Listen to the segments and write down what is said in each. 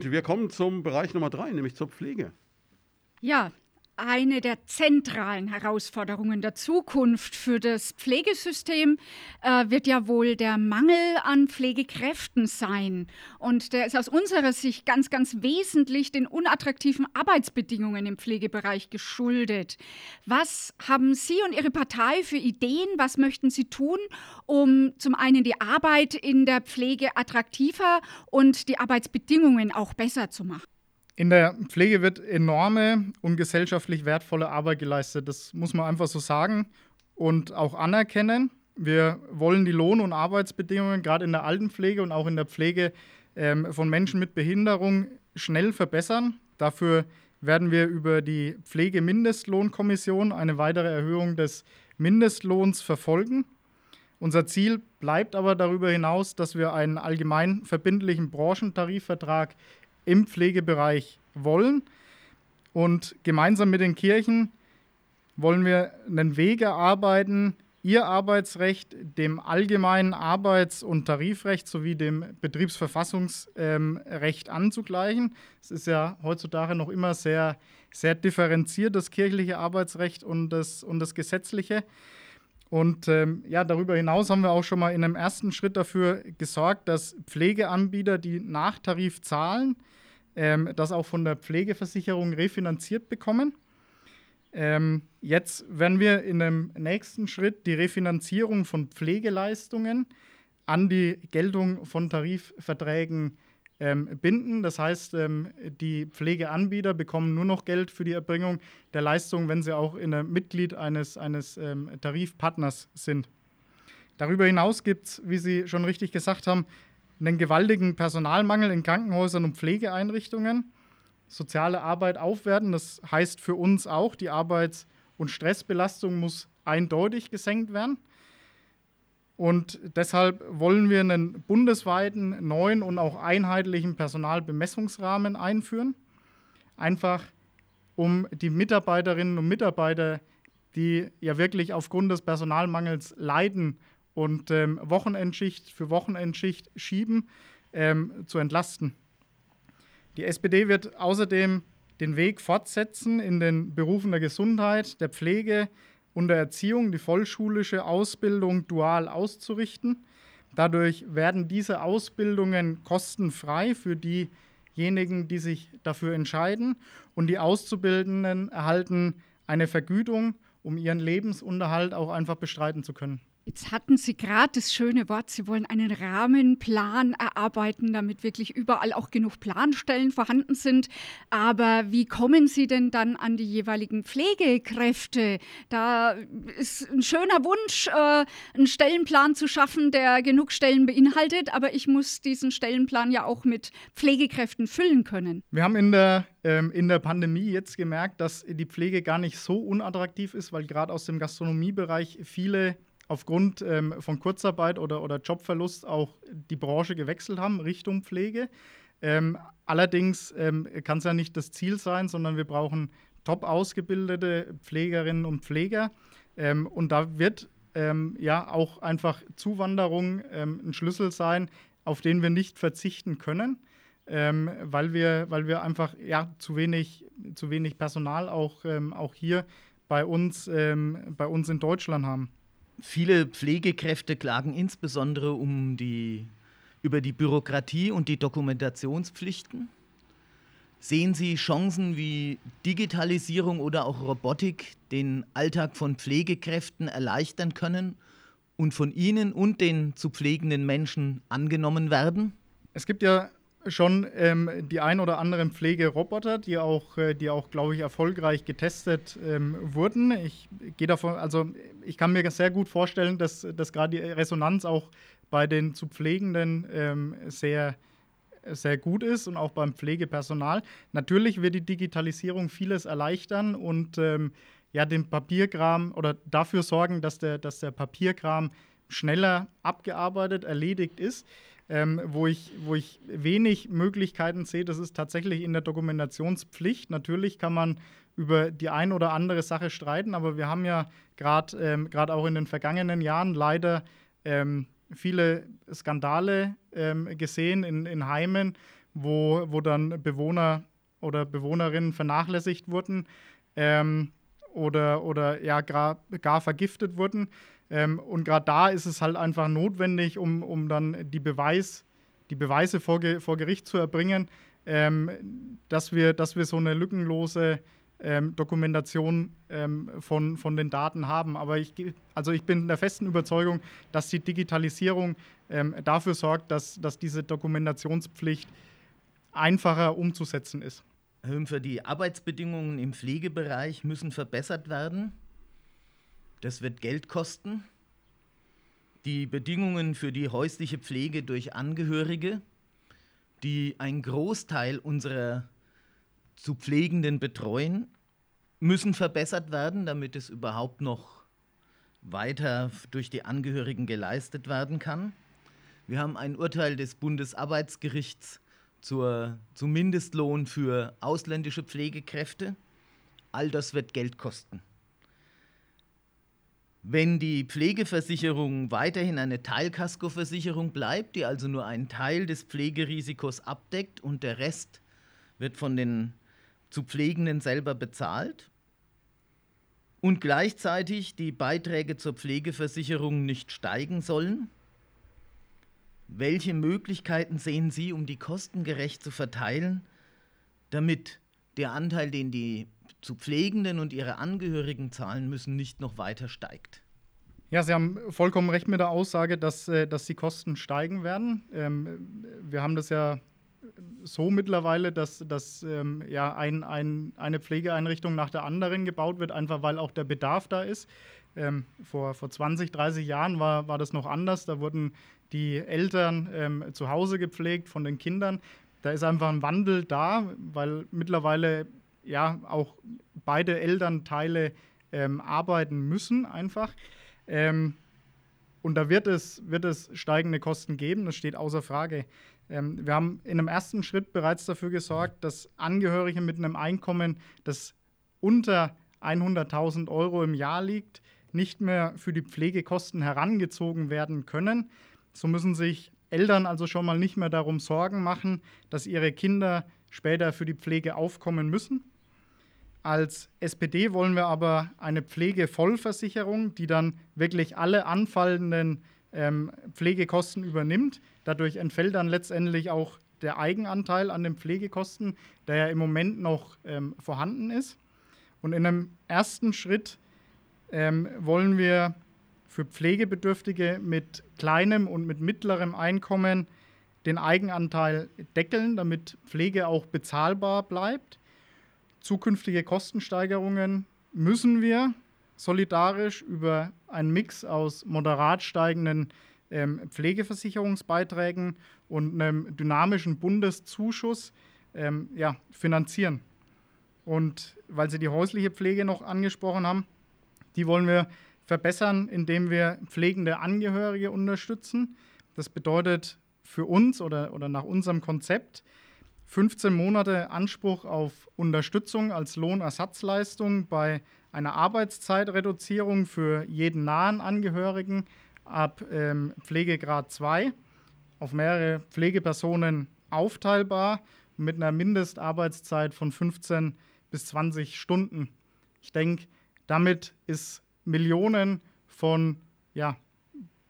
Wir kommen zum Bereich Nummer drei, nämlich zur Pflege. Ja, eine der zentralen Herausforderungen der Zukunft für das Pflegesystem äh, wird ja wohl der Mangel an Pflegekräften sein. Und der ist aus unserer Sicht ganz, ganz wesentlich den unattraktiven Arbeitsbedingungen im Pflegebereich geschuldet. Was haben Sie und Ihre Partei für Ideen? Was möchten Sie tun, um zum einen die Arbeit in der Pflege attraktiver und die Arbeitsbedingungen auch besser zu machen? In der Pflege wird enorme und gesellschaftlich wertvolle Arbeit geleistet. Das muss man einfach so sagen und auch anerkennen. Wir wollen die Lohn- und Arbeitsbedingungen gerade in der Altenpflege und auch in der Pflege ähm, von Menschen mit Behinderung schnell verbessern. Dafür werden wir über die Pflegemindestlohnkommission eine weitere Erhöhung des Mindestlohns verfolgen. Unser Ziel bleibt aber darüber hinaus, dass wir einen allgemein verbindlichen Branchentarifvertrag im Pflegebereich wollen. Und gemeinsam mit den Kirchen wollen wir einen Weg erarbeiten, ihr Arbeitsrecht dem allgemeinen Arbeits- und Tarifrecht sowie dem Betriebsverfassungsrecht anzugleichen. Es ist ja heutzutage noch immer sehr, sehr differenziert, das kirchliche Arbeitsrecht und das, und das gesetzliche. Und ähm, ja, darüber hinaus haben wir auch schon mal in einem ersten Schritt dafür gesorgt, dass Pflegeanbieter, die nach Tarif zahlen, ähm, das auch von der Pflegeversicherung refinanziert bekommen. Ähm, jetzt werden wir in einem nächsten Schritt die Refinanzierung von Pflegeleistungen an die Geltung von Tarifverträgen ähm, binden. Das heißt, ähm, die Pflegeanbieter bekommen nur noch Geld für die Erbringung der Leistung, wenn sie auch in der Mitglied eines, eines ähm, Tarifpartners sind. Darüber hinaus gibt es, wie Sie schon richtig gesagt haben, einen gewaltigen Personalmangel in Krankenhäusern und Pflegeeinrichtungen. Soziale Arbeit aufwerten, das heißt für uns auch, die Arbeits- und Stressbelastung muss eindeutig gesenkt werden. Und deshalb wollen wir einen bundesweiten, neuen und auch einheitlichen Personalbemessungsrahmen einführen. Einfach um die Mitarbeiterinnen und Mitarbeiter, die ja wirklich aufgrund des Personalmangels leiden und ähm, Wochenendschicht für Wochenendschicht schieben, ähm, zu entlasten. Die SPD wird außerdem den Weg fortsetzen in den Berufen der Gesundheit, der Pflege und der Erziehung, die vollschulische Ausbildung dual auszurichten. Dadurch werden diese Ausbildungen kostenfrei für diejenigen, die sich dafür entscheiden. Und die Auszubildenden erhalten eine Vergütung, um ihren Lebensunterhalt auch einfach bestreiten zu können. Jetzt hatten Sie gerade das schöne Wort, Sie wollen einen Rahmenplan erarbeiten, damit wirklich überall auch genug Planstellen vorhanden sind. Aber wie kommen Sie denn dann an die jeweiligen Pflegekräfte? Da ist ein schöner Wunsch, äh, einen Stellenplan zu schaffen, der genug Stellen beinhaltet. Aber ich muss diesen Stellenplan ja auch mit Pflegekräften füllen können. Wir haben in der, ähm, in der Pandemie jetzt gemerkt, dass die Pflege gar nicht so unattraktiv ist, weil gerade aus dem Gastronomiebereich viele aufgrund ähm, von Kurzarbeit oder, oder Jobverlust auch die Branche gewechselt haben Richtung Pflege. Ähm, allerdings ähm, kann es ja nicht das Ziel sein, sondern wir brauchen top ausgebildete Pflegerinnen und Pfleger. Ähm, und da wird ähm, ja auch einfach Zuwanderung ähm, ein Schlüssel sein, auf den wir nicht verzichten können. weil, wir, weil wir einfach ja, zu, wenig, zu wenig Personal auch, auch hier bei uns, bei uns in Deutschland haben. Viele Pflegekräfte klagen insbesondere um die, über die Bürokratie und die Dokumentationspflichten. Sehen Sie Chancen wie Digitalisierung oder auch Robotik den Alltag von Pflegekräften erleichtern können und von ihnen und den zu pflegenden Menschen angenommen werden? Es gibt ja schon ähm, die ein oder anderen Pflegeroboter, die auch, äh, die auch, glaube ich, erfolgreich getestet ähm, wurden. Ich gehe davon, also ich kann mir sehr gut vorstellen, dass, dass gerade die Resonanz auch bei den zu Pflegenden ähm, sehr, sehr gut ist und auch beim Pflegepersonal. Natürlich wird die Digitalisierung vieles erleichtern und ähm, ja, den Papierkram oder dafür sorgen, dass der, dass der Papierkram schneller abgearbeitet, erledigt ist. Ähm, wo, ich, wo ich wenig Möglichkeiten sehe, das ist tatsächlich in der Dokumentationspflicht. Natürlich kann man über die ein oder andere Sache streiten, aber wir haben ja gerade ähm, auch in den vergangenen Jahren leider ähm, viele Skandale ähm, gesehen in, in Heimen, wo, wo dann Bewohner oder Bewohnerinnen vernachlässigt wurden ähm, oder, oder ja, gar, gar vergiftet wurden. Ähm, und gerade da ist es halt einfach notwendig, um, um dann die, Beweis, die Beweise vor, vor Gericht zu erbringen, ähm, dass, wir, dass wir so eine lückenlose ähm, Dokumentation ähm, von, von den Daten haben. Aber ich, also ich bin der festen Überzeugung, dass die Digitalisierung ähm, dafür sorgt, dass, dass diese Dokumentationspflicht einfacher umzusetzen ist. Hümpfer, die Arbeitsbedingungen im Pflegebereich müssen verbessert werden. Das wird Geld kosten. Die Bedingungen für die häusliche Pflege durch Angehörige, die einen Großteil unserer zu Pflegenden betreuen, müssen verbessert werden, damit es überhaupt noch weiter durch die Angehörigen geleistet werden kann. Wir haben ein Urteil des Bundesarbeitsgerichts zur, zum Mindestlohn für ausländische Pflegekräfte. All das wird Geld kosten. Wenn die Pflegeversicherung weiterhin eine Teilkaskoversicherung bleibt, die also nur einen Teil des Pflegerisikos abdeckt und der Rest wird von den zu Pflegenden selber bezahlt und gleichzeitig die Beiträge zur Pflegeversicherung nicht steigen sollen, welche Möglichkeiten sehen Sie, um die Kosten gerecht zu verteilen, damit der Anteil, den die zu Pflegenden und ihre Angehörigen zahlen müssen, nicht noch weiter steigt? Ja, Sie haben vollkommen recht mit der Aussage, dass, äh, dass die Kosten steigen werden. Ähm, wir haben das ja so mittlerweile, dass, dass ähm, ja, ein, ein, eine Pflegeeinrichtung nach der anderen gebaut wird, einfach weil auch der Bedarf da ist. Ähm, vor, vor 20, 30 Jahren war, war das noch anders. Da wurden die Eltern ähm, zu Hause gepflegt von den Kindern. Da ist einfach ein Wandel da, weil mittlerweile ja auch beide Elternteile ähm, arbeiten müssen einfach. Ähm, und da wird es, wird es steigende Kosten geben, das steht außer Frage. Ähm, wir haben in einem ersten Schritt bereits dafür gesorgt, dass Angehörige mit einem Einkommen, das unter 100.000 Euro im Jahr liegt, nicht mehr für die Pflegekosten herangezogen werden können. So müssen sich Eltern also schon mal nicht mehr darum Sorgen machen, dass ihre Kinder später für die Pflege aufkommen müssen. Als SPD wollen wir aber eine Pflegevollversicherung, die dann wirklich alle anfallenden ähm, Pflegekosten übernimmt. Dadurch entfällt dann letztendlich auch der Eigenanteil an den Pflegekosten, der ja im Moment noch ähm, vorhanden ist. Und in einem ersten Schritt ähm, wollen wir für Pflegebedürftige mit kleinem und mit mittlerem Einkommen den Eigenanteil deckeln, damit Pflege auch bezahlbar bleibt. Zukünftige Kostensteigerungen müssen wir solidarisch über einen Mix aus moderat steigenden ähm, Pflegeversicherungsbeiträgen und einem dynamischen Bundeszuschuss ähm, ja, finanzieren. Und weil Sie die häusliche Pflege noch angesprochen haben, die wollen wir verbessern, indem wir pflegende Angehörige unterstützen. Das bedeutet für uns oder, oder nach unserem Konzept 15 Monate Anspruch auf Unterstützung als Lohnersatzleistung bei einer Arbeitszeitreduzierung für jeden nahen Angehörigen ab ähm, Pflegegrad 2 auf mehrere Pflegepersonen aufteilbar mit einer Mindestarbeitszeit von 15 bis 20 Stunden. Ich denke, damit ist Millionen von ja,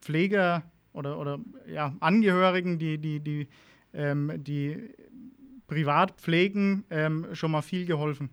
Pfleger oder, oder ja, Angehörigen, die, die, die, ähm, die privat pflegen, ähm, schon mal viel geholfen.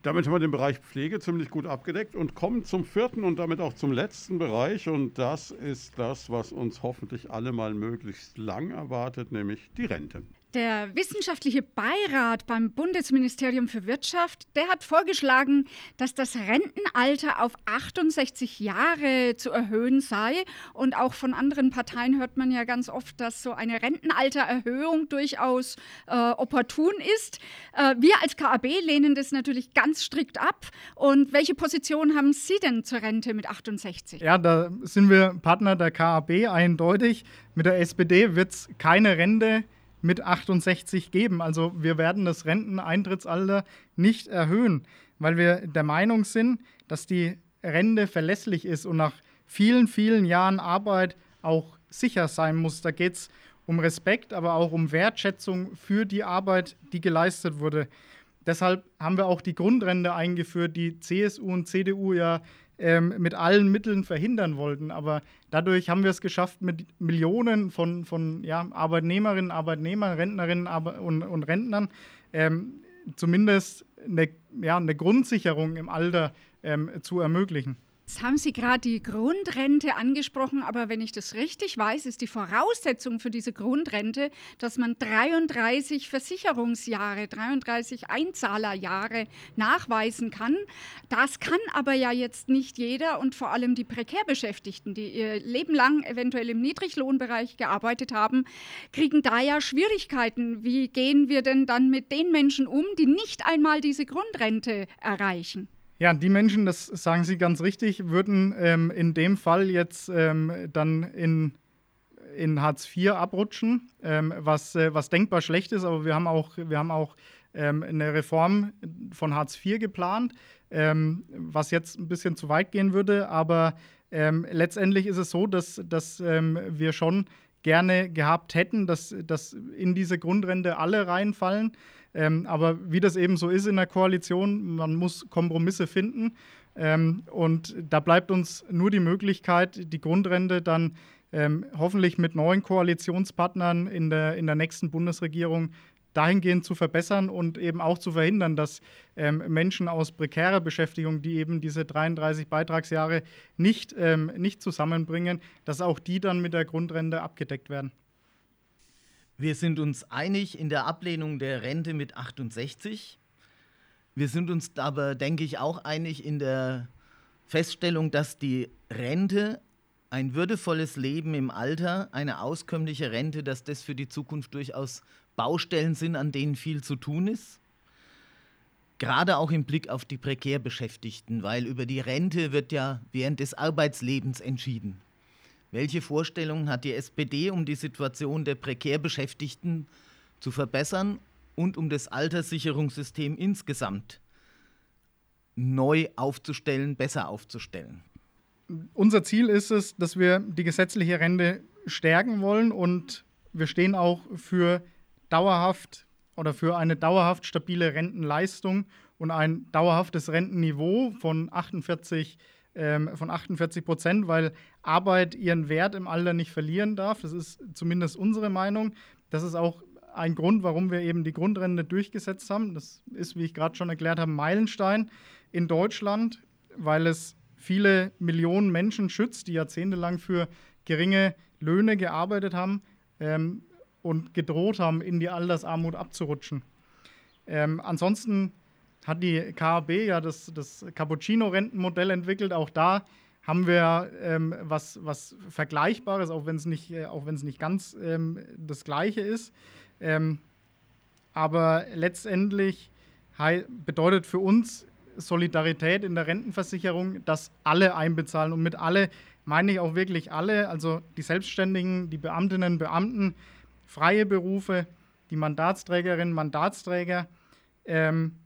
Damit haben wir den Bereich Pflege ziemlich gut abgedeckt und kommen zum vierten und damit auch zum letzten Bereich. Und das ist das, was uns hoffentlich alle mal möglichst lang erwartet, nämlich die Rente. Der wissenschaftliche Beirat beim Bundesministerium für Wirtschaft, der hat vorgeschlagen, dass das Rentenalter auf 68 Jahre zu erhöhen sei. Und auch von anderen Parteien hört man ja ganz oft, dass so eine Rentenaltererhöhung durchaus äh, opportun ist. Äh, wir als KAB lehnen das natürlich ganz strikt ab. Und welche Position haben Sie denn zur Rente mit 68? Ja, da sind wir Partner der KAB eindeutig. Mit der SPD wird es keine Rente mit 68 geben. Also wir werden das Renteneintrittsalter nicht erhöhen, weil wir der Meinung sind, dass die Rente verlässlich ist und nach vielen, vielen Jahren Arbeit auch sicher sein muss. Da geht es um Respekt, aber auch um Wertschätzung für die Arbeit, die geleistet wurde. Deshalb haben wir auch die Grundrente eingeführt, die CSU und CDU ja ähm, mit allen Mitteln verhindern wollten. Aber dadurch haben wir es geschafft, mit Millionen von, von ja, Arbeitnehmerinnen, Arbeitnehmern, Rentnerinnen und, und Rentnern ähm, zumindest eine, ja, eine Grundsicherung im Alter ähm, zu ermöglichen. Jetzt haben Sie gerade die Grundrente angesprochen, aber wenn ich das richtig weiß, ist die Voraussetzung für diese Grundrente, dass man 33 Versicherungsjahre, 33 Einzahlerjahre nachweisen kann. Das kann aber ja jetzt nicht jeder und vor allem die prekär Beschäftigten, die ihr Leben lang eventuell im Niedriglohnbereich gearbeitet haben, kriegen da ja Schwierigkeiten. Wie gehen wir denn dann mit den Menschen um, die nicht einmal diese Grundrente erreichen? Ja, die Menschen, das sagen Sie ganz richtig, würden ähm, in dem Fall jetzt ähm, dann in, in Hartz IV abrutschen, ähm, was, äh, was denkbar schlecht ist, aber wir haben auch, wir haben auch ähm, eine Reform von Hartz IV geplant, ähm, was jetzt ein bisschen zu weit gehen würde, aber ähm, letztendlich ist es so, dass, dass wir schon gerne gehabt hätten, dass, dass in diese Grundrente alle reinfallen. Ähm, aber wie das eben so ist in der Koalition, man muss Kompromisse finden. Ähm, und da bleibt uns nur die Möglichkeit, die Grundrente dann ähm, hoffentlich mit neuen Koalitionspartnern in der, in der nächsten Bundesregierung dahingehend zu verbessern und eben auch zu verhindern, dass ähm, Menschen aus prekärer Beschäftigung, die eben diese 33 Beitragsjahre nicht, ähm, nicht zusammenbringen, dass auch die dann mit der Grundrente abgedeckt werden. Wir sind uns einig in der Ablehnung der Rente mit 68. Wir sind uns aber, denke ich, auch einig in der Feststellung, dass die Rente ein würdevolles Leben im Alter, eine auskömmliche Rente, dass das für die Zukunft durchaus Baustellen sind, an denen viel zu tun ist. Gerade auch im Blick auf die prekär Beschäftigten, weil über die Rente wird ja während des Arbeitslebens entschieden. Welche Vorstellungen hat die SPD, um die Situation der prekär Beschäftigten zu verbessern und um das Alterssicherungssystem insgesamt neu aufzustellen, besser aufzustellen? Unser Ziel ist es, dass wir die gesetzliche Rente stärken wollen und wir stehen auch für dauerhaft oder für eine dauerhaft stabile Rentenleistung und ein dauerhaftes Rentenniveau von 48 ähm, von 48 Prozent, weil Arbeit ihren Wert im Alter nicht verlieren darf. Das ist zumindest unsere Meinung. Das ist auch ein Grund, warum wir eben die Grundrente durchgesetzt haben. Das ist, wie ich gerade schon erklärt habe, ein Meilenstein in Deutschland, weil es viele Millionen Menschen schützt, die jahrzehntelang für geringe Löhne gearbeitet haben ähm, und gedroht haben, in die Altersarmut abzurutschen. Ähm, ansonsten hat die KAB ja das, das Cappuccino-Rentenmodell entwickelt. Auch da haben wir ähm, was, was Vergleichbares, auch wenn es nicht, äh, nicht ganz ähm, das Gleiche ist. Ähm, aber letztendlich bedeutet für uns Solidarität in der Rentenversicherung, dass alle einbezahlen. Und mit alle meine ich auch wirklich alle, also die Selbstständigen, die Beamtinnen, Beamten, freie Berufe, die Mandatsträgerinnen, Mandatsträger, ähm,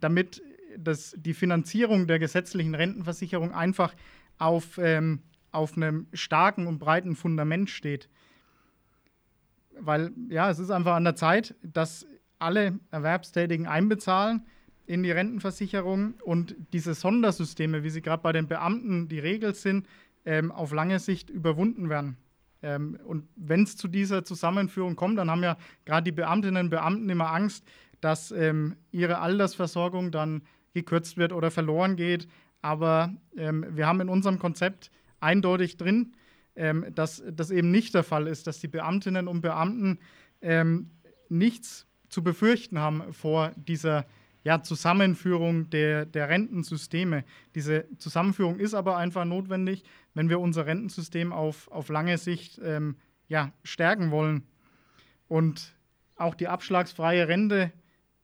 damit das, die Finanzierung der gesetzlichen Rentenversicherung einfach auf, ähm, auf einem starken und breiten Fundament steht. Weil ja, es ist einfach an der Zeit, dass alle Erwerbstätigen einbezahlen in die Rentenversicherung und diese Sondersysteme, wie sie gerade bei den Beamten die Regel sind, ähm, auf lange Sicht überwunden werden. Ähm, und wenn es zu dieser Zusammenführung kommt, dann haben ja gerade die Beamtinnen und Beamten immer Angst, dass ähm, ihre Altersversorgung dann gekürzt wird oder verloren geht. Aber ähm, wir haben in unserem Konzept eindeutig drin, ähm, dass das eben nicht der Fall ist, dass die Beamtinnen und Beamten ähm, nichts zu befürchten haben vor dieser ja, Zusammenführung der, der Rentensysteme. Diese Zusammenführung ist aber einfach notwendig, wenn wir unser Rentensystem auf, auf lange Sicht ähm, ja, stärken wollen. Und auch die abschlagsfreie Rente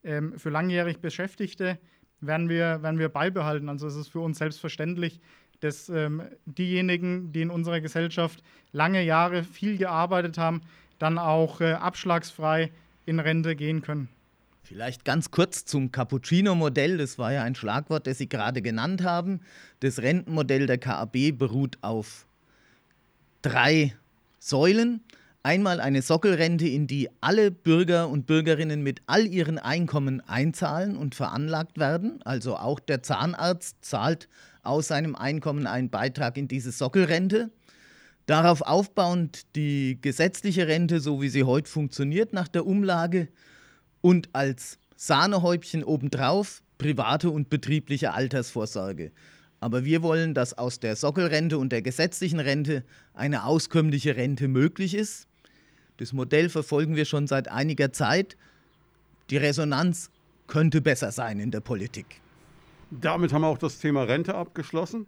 ähm, für langjährig Beschäftigte werden wir, werden wir beibehalten. Also es ist für uns selbstverständlich, dass ähm, diejenigen, die in unserer Gesellschaft lange Jahre viel gearbeitet haben, dann auch äh, abschlagsfrei in Rente gehen können. Vielleicht ganz kurz zum Cappuccino-Modell. Das war ja ein Schlagwort, das Sie gerade genannt haben. Das Rentenmodell der KAB beruht auf drei Säulen. Einmal eine Sockelrente, in die alle Bürger und Bürgerinnen mit all ihren Einkommen einzahlen und veranlagt werden. Also auch der Zahnarzt zahlt aus seinem Einkommen einen Beitrag in diese Sockelrente. Darauf aufbauend die gesetzliche Rente, so wie sie heute funktioniert nach der Umlage. Und als Sahnehäubchen obendrauf private und betriebliche Altersvorsorge. Aber wir wollen, dass aus der Sockelrente und der gesetzlichen Rente eine auskömmliche Rente möglich ist. Das Modell verfolgen wir schon seit einiger Zeit. Die Resonanz könnte besser sein in der Politik. Damit haben wir auch das Thema Rente abgeschlossen.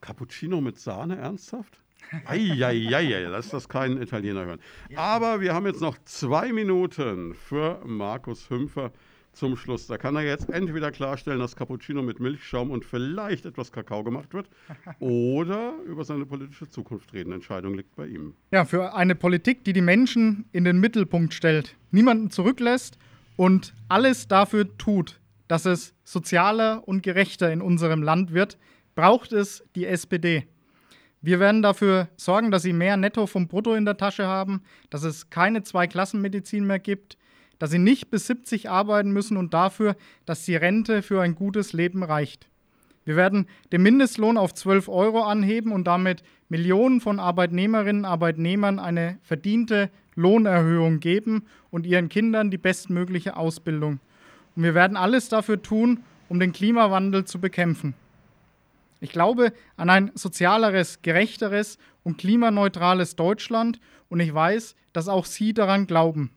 Cappuccino mit Sahne, ernsthaft? Eieiei, lass das keinen Italiener hören. Aber wir haben jetzt noch zwei Minuten für Markus Hümpfer zum Schluss. Da kann er jetzt entweder klarstellen, dass Cappuccino mit Milchschaum und vielleicht etwas Kakao gemacht wird oder über seine politische Zukunft reden. Entscheidung liegt bei ihm. Ja, für eine Politik, die die Menschen in den Mittelpunkt stellt, niemanden zurücklässt und alles dafür tut, dass es sozialer und gerechter in unserem Land wird, braucht es die SPD. Wir werden dafür sorgen, dass sie mehr Netto vom Brutto in der Tasche haben, dass es keine Zweiklassenmedizin mehr gibt, dass sie nicht bis 70 arbeiten müssen und dafür, dass die Rente für ein gutes Leben reicht. Wir werden den Mindestlohn auf 12 Euro anheben und damit Millionen von Arbeitnehmerinnen und Arbeitnehmern eine verdiente Lohnerhöhung geben und ihren Kindern die bestmögliche Ausbildung. Und wir werden alles dafür tun, um den Klimawandel zu bekämpfen. Ich glaube an ein sozialeres, gerechteres und klimaneutrales Deutschland und ich weiß, dass auch Sie daran glauben.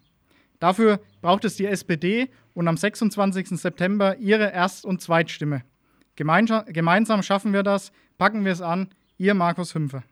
Dafür braucht es die SPD und am 26. September ihre Erst- und Zweitstimme. Gemeinsam schaffen wir das, packen wir es an. Ihr Markus Hümpfer.